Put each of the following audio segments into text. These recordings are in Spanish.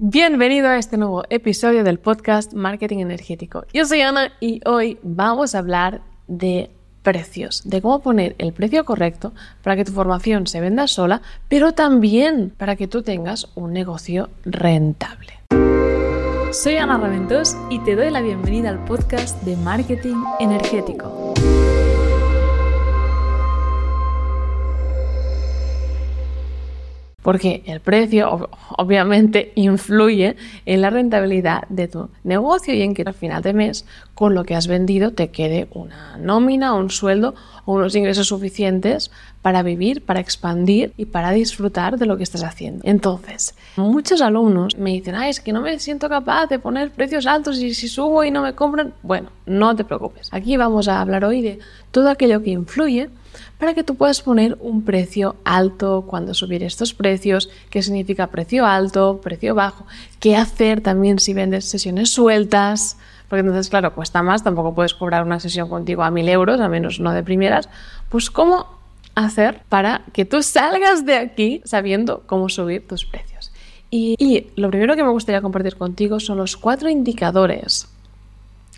Bienvenido a este nuevo episodio del podcast Marketing Energético. Yo soy Ana y hoy vamos a hablar de precios, de cómo poner el precio correcto para que tu formación se venda sola, pero también para que tú tengas un negocio rentable. Soy Ana Raventós y te doy la bienvenida al podcast de Marketing Energético. Porque el precio obviamente influye en la rentabilidad de tu negocio y en que al final de mes con lo que has vendido te quede una nómina, un sueldo o unos ingresos suficientes para vivir, para expandir y para disfrutar de lo que estás haciendo. Entonces, muchos alumnos me dicen, es que no me siento capaz de poner precios altos y si subo y no me compran, bueno, no te preocupes. Aquí vamos a hablar hoy de todo aquello que influye para que tú puedas poner un precio alto cuando subir estos precios, qué significa precio alto, precio bajo, qué hacer también si vendes sesiones sueltas, porque entonces, claro, cuesta más, tampoco puedes cobrar una sesión contigo a mil euros, a menos no de primeras, pues cómo hacer para que tú salgas de aquí sabiendo cómo subir tus precios. Y, lo primero que me gustaría compartir contigo son los cuatro indicadores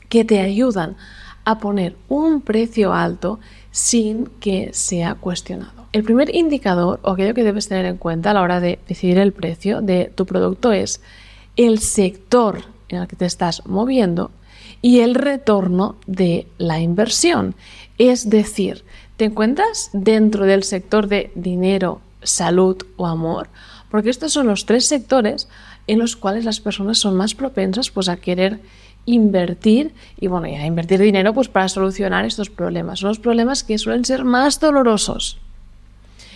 que te ayudan a poner un precio alto sin que sea cuestionado. El primer indicador o aquello que debes tener en cuenta a la hora de decidir el precio de tu producto es el sector en el que te estás moviendo y el retorno de la inversión. Es decir, ¿te encuentras dentro del sector de dinero, salud o amor? Porque estos son los tres sectores en los cuales las personas son más propensas pues, a querer invertir y bueno, ya invertir dinero pues para solucionar estos problemas. Son los problemas que suelen ser más dolorosos.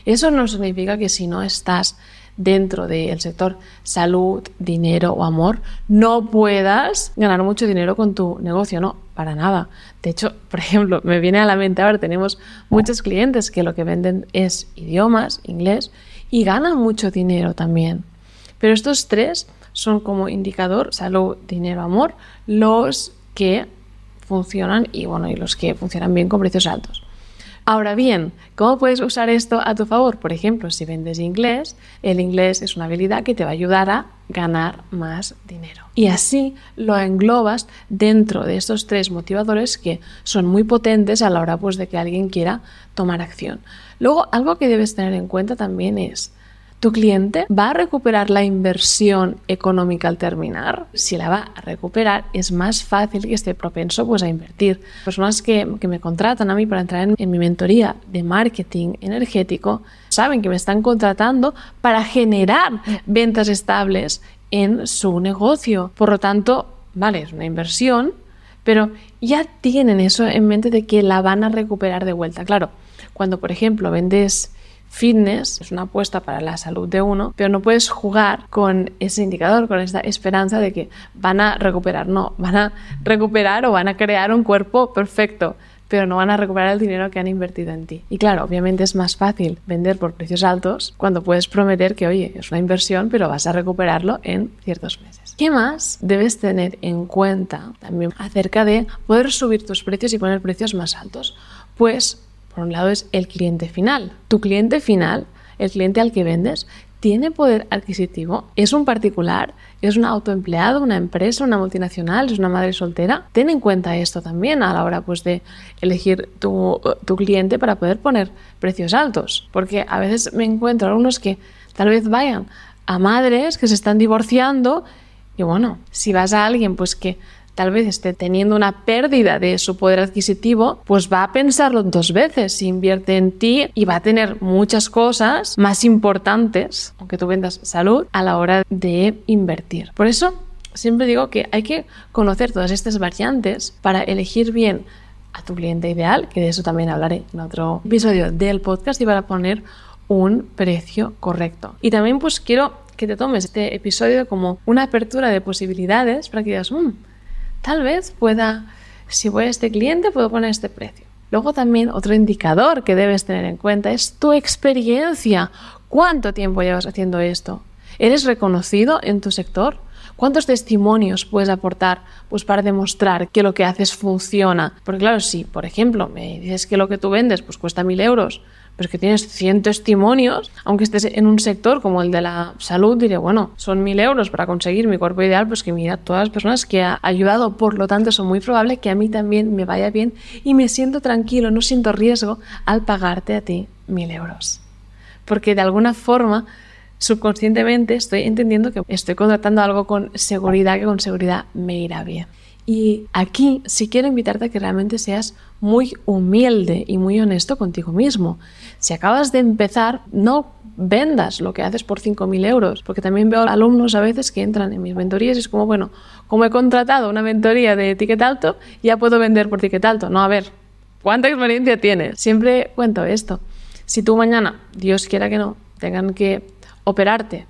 Eso no significa que si no estás dentro del sector salud, dinero o amor, no puedas ganar mucho dinero con tu negocio, no, para nada. De hecho, por ejemplo, me viene a la mente ahora, tenemos muchos clientes que lo que venden es idiomas, inglés, y ganan mucho dinero también. Pero estos tres son como indicador salud, dinero, amor, los que funcionan y bueno, y los que funcionan bien con precios altos. Ahora bien, ¿cómo puedes usar esto a tu favor? Por ejemplo, si vendes inglés, el inglés es una habilidad que te va a ayudar a ganar más dinero. Y así lo englobas dentro de estos tres motivadores que son muy potentes a la hora pues, de que alguien quiera tomar acción. Luego, algo que debes tener en cuenta también es ¿Tu cliente va a recuperar la inversión económica al terminar? Si la va a recuperar, es más fácil que esté propenso pues, a invertir. Personas que, me contratan a mí para entrar en, en mi mentoría de marketing energético saben que me están contratando para generar ventas estables en su negocio. Por lo tanto, vale, es una inversión, pero ya tienen eso en mente de que la van a recuperar de vuelta. Claro, cuando por ejemplo vendes fitness es una apuesta para la salud de uno, pero no puedes jugar con ese indicador, con esta esperanza de que van a recuperar. No, van a recuperar o van a crear un cuerpo perfecto pero no van a recuperar el dinero que han invertido en ti. Y claro, obviamente es más fácil vender por precios altos cuando puedes prometer que, oye, es una inversión, pero vas a recuperarlo en ciertos meses. ¿Qué más debes tener en cuenta también acerca de poder subir tus precios y poner precios más altos? Pues por un lado es el cliente final. Tu cliente final, el cliente al que vendes, tiene poder adquisitivo, es un particular, es un autoempleado, una empresa, una multinacional, es una madre soltera. Ten en cuenta esto también a la hora pues, de elegir tu, tu cliente para poder poner precios altos. Porque a veces me encuentro algunos que tal vez vayan a madres que se están divorciando y bueno, si vas a alguien pues que tal vez esté teniendo una pérdida de su poder adquisitivo, pues va a pensarlo dos veces si invierte en ti y va a tener muchas cosas más importantes, aunque tú vendas salud, a la hora de invertir. Por eso siempre digo que hay que conocer todas estas variantes para elegir bien a tu cliente ideal, que de eso también hablaré en otro episodio del podcast y para poner un precio correcto. Y también pues quiero que te tomes este episodio como una apertura de posibilidades para que digas, mmm, tal vez pueda, si voy a este cliente, puedo poner este precio. Luego también otro indicador que debes tener en cuenta es tu experiencia. ¿Cuánto tiempo llevas haciendo esto? ¿Eres reconocido en tu sector? ¿Cuántos testimonios puedes aportar pues, para demostrar que lo que haces funciona? Porque claro, si por ejemplo me dices que lo que tú vendes pues, cuesta mil euros, Pero es que tienes 100 testimonios, aunque estés en un sector como el de la salud, diré, bueno, son mil euros para conseguir mi cuerpo ideal, pues que mira, todas las personas que ha ayudado, por lo tanto, son muy probable que a mí también me vaya bien y me siento tranquilo, no siento riesgo al pagarte a ti mil euros. Porque de alguna forma subconscientemente estoy entendiendo que estoy contratando algo con seguridad, que con seguridad me irá bien. Y aquí sí quiero invitarte a que realmente seas muy humilde y muy honesto contigo mismo. Si acabas de empezar, no vendas lo que haces por 5.000 euros, porque también veo alumnos a veces que entran en mis mentorías y es como, bueno, como he contratado una mentoría de ticket alto, ya puedo vender por ticket alto. No, a ver, ¿cuánta experiencia tienes? Siempre cuento esto. Si tú mañana, Dios quiera que no, tengan que operarte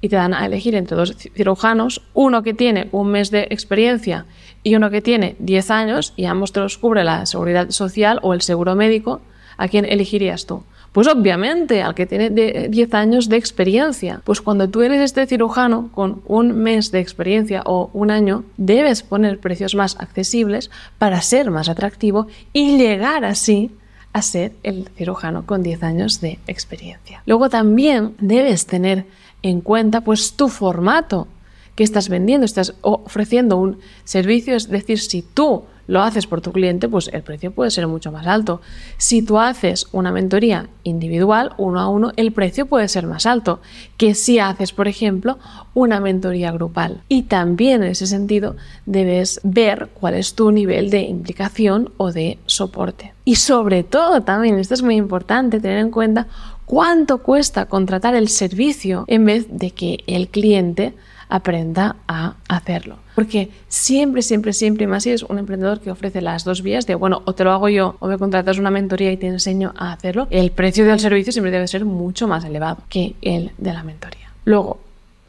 y te dan a elegir entre dos cirujanos, uno que tiene un mes de experiencia y uno que tiene 10 años y ambos te los cubre la seguridad social o el seguro médico, ¿a quién elegirías tú? Pues obviamente al que tiene 10 años de experiencia. Pues cuando tú eres este cirujano con un mes de experiencia o un año, debes poner precios más accesibles para ser más atractivo y llegar así a ser el cirujano con 10 años de experiencia. Luego también debes tener en cuenta pues tu formato. Que estás vendiendo, estás ofreciendo un servicio, es decir, si tú lo haces por tu cliente, pues el precio puede ser mucho más alto. Si tú haces una mentoría individual, uno a uno, el precio puede ser más alto que si haces, por ejemplo, una mentoría grupal. Y también en ese sentido debes ver cuál es tu nivel de implicación o de soporte. Y sobre todo también, esto es muy importante, tener en cuenta cuánto cuesta contratar el servicio en vez de que el cliente aprenda a hacerlo. Porque siempre, siempre, siempre, más si es un emprendedor que ofrece las dos vías de, bueno, o te lo hago yo o me contratas una mentoría y te enseño a hacerlo, el precio del servicio siempre debe ser mucho más elevado que el de la mentoría. Luego,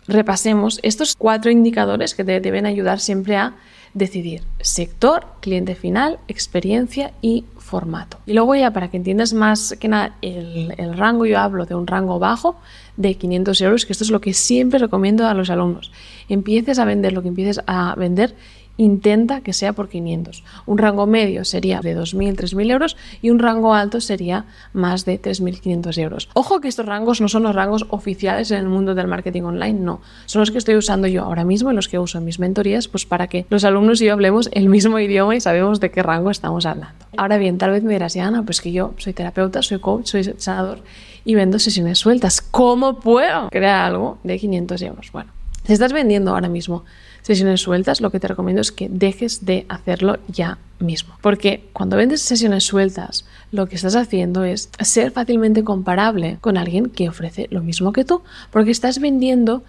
repasemos estos cuatro indicadores que te deben ayudar siempre a decidir sector, cliente final, experiencia y formato. Y luego ya para que entiendas más que nada el, el, rango, yo hablo de un rango bajo de 500 euros, que esto es lo que siempre recomiendo a los alumnos. Empieces a vender lo que empieces a vender intenta que sea por 500. Un rango medio sería de 2.000, 3.000 euros y un rango alto sería más de 3.500 euros. Ojo que estos rangos no son los rangos oficiales en el mundo del marketing online, no. Son los que estoy usando yo ahora mismo y los que uso en mis mentorías, pues para que los alumnos y yo hablemos el mismo idioma y sabemos de qué rango estamos hablando. Ahora bien, tal vez me dirás, Ana, pues que yo soy terapeuta, soy coach, soy sanador y vendo sesiones sueltas. ¿Cómo puedo crear algo de 500 euros? Bueno, si estás vendiendo ahora mismo sesiones sueltas, lo que te recomiendo es que dejes de hacerlo ya mismo. Porque cuando vendes sesiones sueltas, lo que estás haciendo es ser fácilmente comparable con alguien que ofrece lo mismo que tú, porque estás vendiendo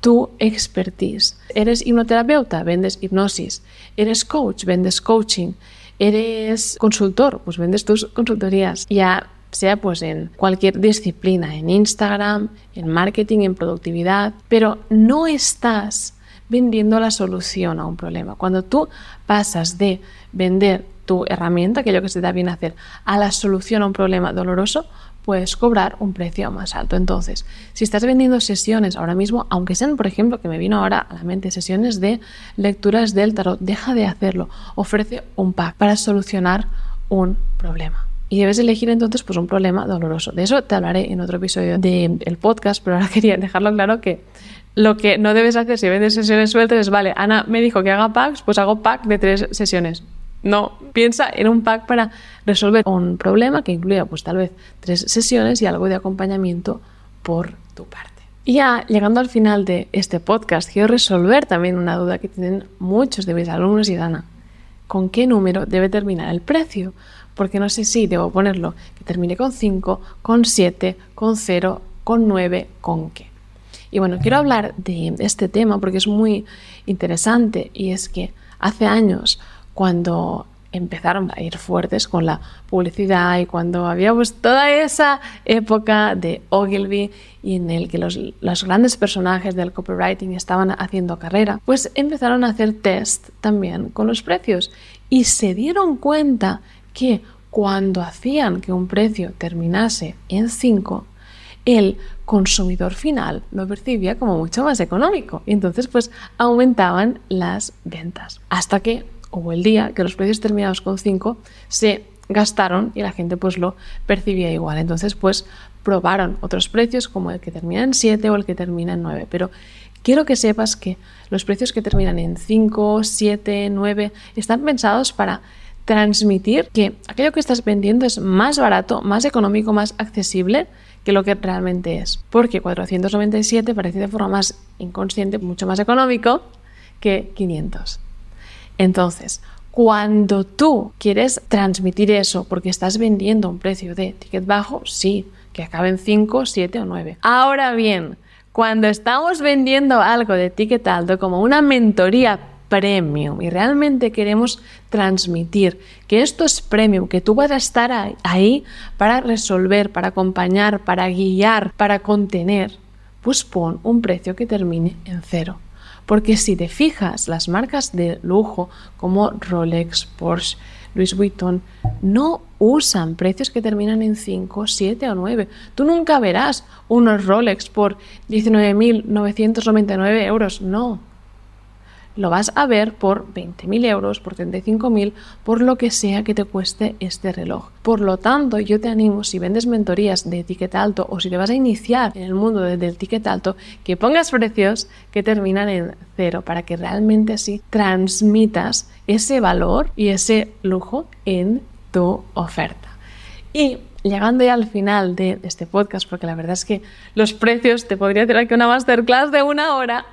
tu expertise. Eres hipnoterapeuta, vendes hipnosis. Eres coach, vendes coaching. Eres consultor, pues vendes tus consultorías. Ya sea pues en cualquier disciplina, en Instagram, en marketing, en productividad, pero no estás vendiendo la solución a un problema. Cuando tú pasas de vender tu herramienta, aquello que se da bien hacer, a la solución a un problema doloroso, puedes cobrar un precio más alto. Entonces, si estás vendiendo sesiones ahora mismo, aunque sean, por ejemplo, que me vino ahora a la mente sesiones de lecturas del tarot, deja de hacerlo. Ofrece un pack para solucionar un problema. Y debes elegir entonces pues un problema doloroso. De eso te hablaré en otro episodio del podcast, pero ahora quería dejarlo claro que lo que no debes hacer si vendes sesiones sueltas es, vale, Ana me dijo que haga packs, pues hago pack de tres sesiones. No, piensa en un pack para resolver un problema que incluya pues tal vez tres sesiones y algo de acompañamiento por tu parte. Y ya llegando al final de este podcast, quiero resolver también una duda que tienen muchos de mis alumnos y Dana. ¿Con qué número debe terminar el precio? Porque no sé si debo ponerlo que termine con 5, con 7, con 0, con 9, con qué. Y bueno, quiero hablar de este tema porque es muy interesante y es que hace años cuando empezaron a ir fuertes con la publicidad y cuando había pues, toda esa época de Ogilvy y en el que los, los, grandes personajes del copywriting estaban haciendo carrera, pues empezaron a hacer test también con los precios y se dieron cuenta que cuando hacían que un precio terminase en 5, el consumidor final lo percibía como mucho más económico y entonces pues aumentaban las ventas hasta que hubo el día que los precios terminados con 5 se gastaron y la gente pues lo percibía igual. Entonces pues probaron otros precios como el que termina en 7 o el que termina en 9. Pero quiero que sepas que los precios que terminan en 5, 7, 9 están pensados para transmitir que aquello que estás vendiendo es más barato, más económico, más accesible que lo que realmente es. Porque 497 parece de forma más inconsciente, mucho más económico que 500. Entonces, cuando tú quieres transmitir eso porque estás vendiendo un precio de ticket bajo, sí, que acabe en 5, 7 o 9. Ahora bien, cuando estamos vendiendo algo de ticket alto como una mentoría premium y realmente queremos transmitir que esto es premium, que tú vas a estar ahí para resolver, para acompañar, para guiar, para contener, pues pon un precio que termine en cero. Porque si te fijas, las marcas de lujo como Rolex, Porsche, Louis Vuitton no usan precios que terminan en 5, 7 o 9. Tú nunca verás unos Rolex por 19.999 euros. No, lo vas a ver por 20.000 euros, por 35.000, por lo que sea que te cueste este reloj. Por lo tanto, yo te animo, si vendes mentorías de ticket alto o si te vas a iniciar en el mundo del ticket alto, que pongas precios que terminan en cero para que realmente así transmitas ese valor y ese lujo en tu oferta. Y llegando ya al final de este podcast, porque la verdad es que los precios, te podría hacer aquí una masterclass de una hora,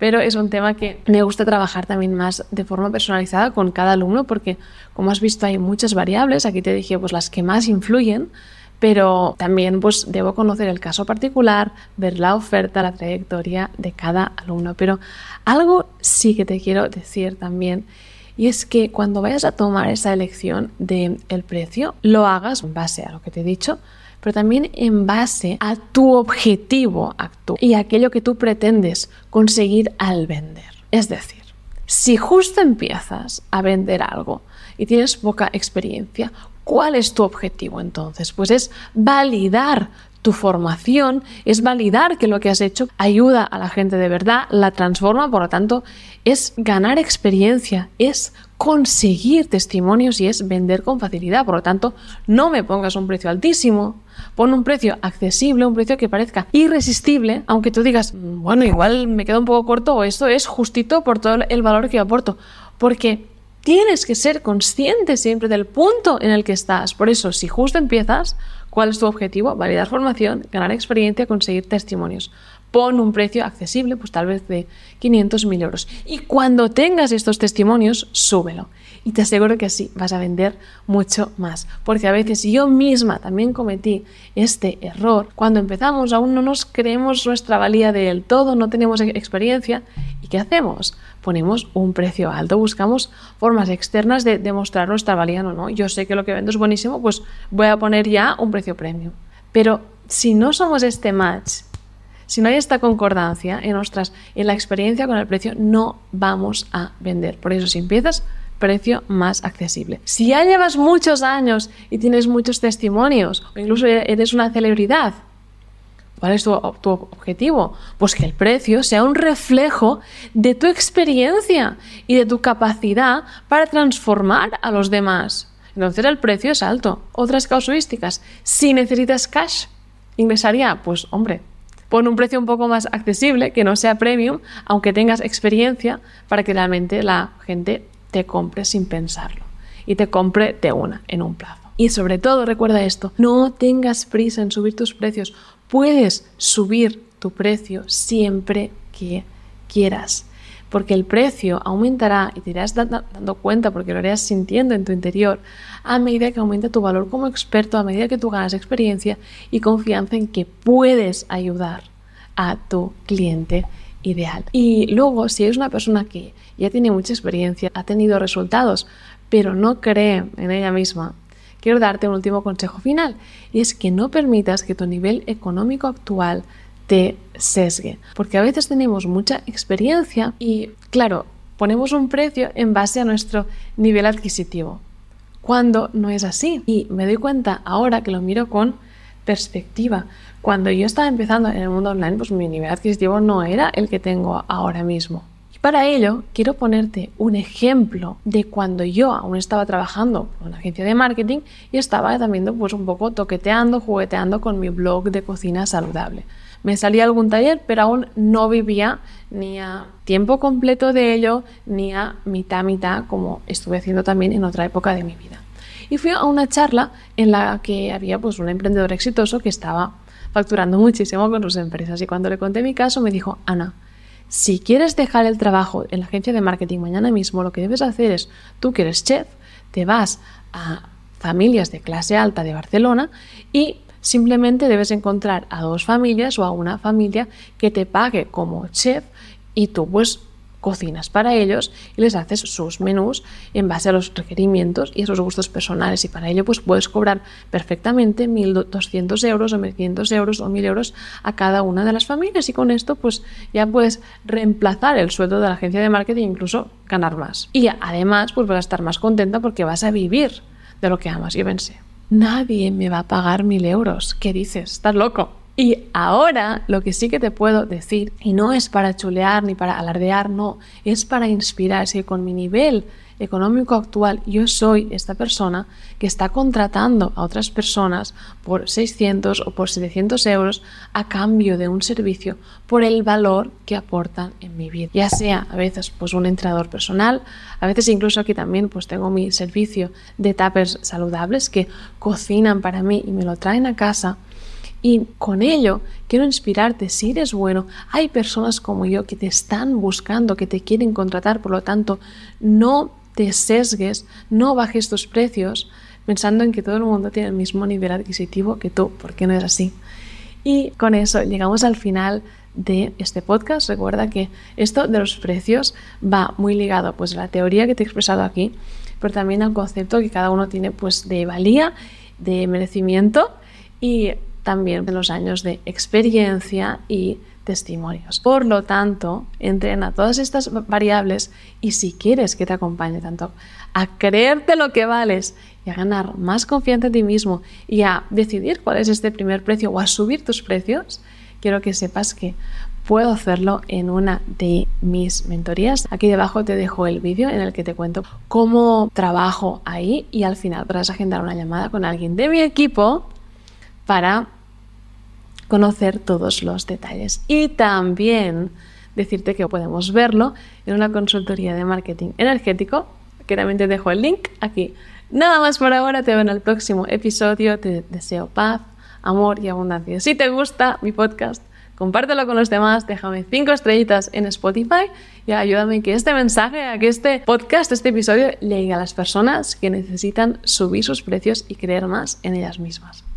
pero es un tema que me gusta trabajar también más de forma personalizada con cada alumno porque como has visto hay muchas variables, aquí te dije pues las que más influyen, pero también pues debo conocer el caso particular, ver la oferta, la trayectoria de cada alumno, pero algo sí que te quiero decir también y es que cuando vayas a tomar esa elección del el precio, lo hagas en base a lo que te he dicho, pero también en base a tu objetivo actual y aquello que tú pretendes conseguir al vender. Es decir, si justo empiezas a vender algo y tienes poca experiencia, ¿cuál es tu objetivo entonces? Pues es validar tu formación, es validar que lo que has hecho ayuda a la gente de verdad, la transforma, por lo tanto, es ganar experiencia, es conseguir testimonios y es vender con facilidad. Por lo tanto, no me pongas un precio altísimo, pon un precio accesible, un precio que parezca irresistible, aunque tú digas, mm, bueno, igual me queda un poco corto o esto es justito por todo el valor que aporto. Porque tienes que ser consciente siempre del punto en el que estás. Por eso, si justo empiezas, ¿cuál es tu objetivo? Validar formación, ganar experiencia, conseguir testimonios pon un precio accesible, pues tal vez de 500 mil euros. Y cuando tengas estos testimonios, súbelo. Y te aseguro que así vas a vender mucho más. Porque a veces yo misma también cometí este error. Cuando empezamos aún no nos creemos nuestra valía del todo, no tenemos experiencia. ¿Y qué hacemos? Ponemos un precio alto, buscamos formas externas de demostrar nuestra valía. No, no, yo sé que lo que vendo es buenísimo, pues voy a poner ya un precio premium. Pero si no somos este match si no hay esta concordancia en, nuestras, en la experiencia con el precio, no vamos a vender. Por eso, si empiezas, precio más accesible. Si ya llevas muchos años y tienes muchos testimonios, o incluso eres una celebridad, ¿cuál es tu, tu objetivo? Pues que el precio sea un reflejo de tu experiencia y de tu capacidad para transformar a los demás. Entonces el precio es alto. Otras casuísticas. Si necesitas cash, ingresaría, pues hombre, Pon un precio un poco más accesible, que no sea premium, aunque tengas experiencia, para que realmente la gente te compre sin pensarlo y te compre de una, en un plazo. Y sobre todo, recuerda esto, no tengas prisa en subir tus precios. Puedes subir tu precio siempre que quieras porque el precio aumentará y te irás dando cuenta porque lo harás sintiendo en tu interior a medida que aumenta tu valor como experto, a medida que tú ganas experiencia y confianza en que puedes ayudar a tu cliente ideal. Y luego, si eres una persona que ya tiene mucha experiencia, ha tenido resultados, pero no cree en ella misma, quiero darte un último consejo final, y es que no permitas que tu nivel económico actual te sesgue. Porque a veces tenemos mucha experiencia y, claro, ponemos un precio en base a nuestro nivel adquisitivo, cuando no es así. Y me doy cuenta ahora que lo miro con perspectiva. Cuando yo estaba empezando en el mundo online, pues mi nivel adquisitivo no era el que tengo ahora mismo. Y para ello quiero ponerte un ejemplo de cuando yo aún estaba trabajando en una agencia de marketing y estaba también pues un poco toqueteando, jugueteando con mi blog de cocina saludable. Me salía algún taller, pero aún no vivía ni a tiempo completo de ello, ni a mitad mitad, como estuve haciendo también en otra época de mi vida. Y fui a una charla en la que había pues un emprendedor exitoso que estaba facturando muchísimo con sus empresas. Y cuando le conté mi caso, me dijo, Ana, si quieres dejar el trabajo en la agencia de marketing mañana mismo, lo que debes hacer es, tú que eres chef, te vas a familias de clase alta de Barcelona y simplemente debes encontrar a dos familias o a una familia que te pague como chef y tú pues cocinas para ellos y les haces sus menús en base a los requerimientos y a sus gustos personales. Y para ello pues puedes cobrar perfectamente 1.200 euros o 1.500 euros o 1.000 euros a cada una de las familias. Y con esto pues ya puedes reemplazar el sueldo de la agencia de marketing e incluso ganar más. Y además pues vas a estar más contenta porque vas a vivir de lo que amas y pensé nadie me va a pagar 1.000 euros ¿qué dices? ¿estás loco? Y ahora lo que sí que te puedo decir, y no es para chulear ni para alardear, no, es para inspirar, si con mi nivel económico actual yo soy esta persona que está contratando a otras personas por 600 o por 700 euros a cambio de un servicio por el valor que aportan en mi vida. Ya sea a veces pues un entrenador personal, a veces incluso aquí también pues tengo mi servicio de tapers saludables que cocinan para mí y me lo traen a casa. Y con ello quiero inspirarte, si eres bueno, hay personas como yo que te están buscando, que te quieren contratar, por lo tanto, no te sesgues, no bajes tus precios pensando en que todo el mundo tiene el mismo nivel adquisitivo que tú, porque no es así. Y con eso llegamos al final de este podcast. Recuerda que esto de los precios va muy ligado pues, a la teoría que te he expresado aquí, pero también al concepto que cada uno tiene pues, de valía, de merecimiento y también en los años de experiencia y testimonios. Por lo tanto, entrena todas estas variables y si quieres que te acompañe tanto a creerte lo que vales y a ganar más confianza en ti mismo y a decidir cuál es este primer precio o a subir tus precios, quiero que sepas que puedo hacerlo en una de mis mentorías. Aquí debajo te dejo el vídeo en el que te cuento cómo trabajo ahí y al final podrás agendar una llamada con alguien de mi equipo para conocer todos los detalles. Y también decirte que podemos verlo en una consultoría de marketing energético, que también te dejo el link aquí. Nada más por ahora, te veo en el próximo episodio, te deseo paz, amor y abundancia. Si te gusta mi podcast, compártelo con los demás, déjame cinco estrellitas en Spotify y ayúdame que este mensaje, a que este podcast, este episodio llegue a las personas que necesitan subir sus precios y creer más en ellas mismas.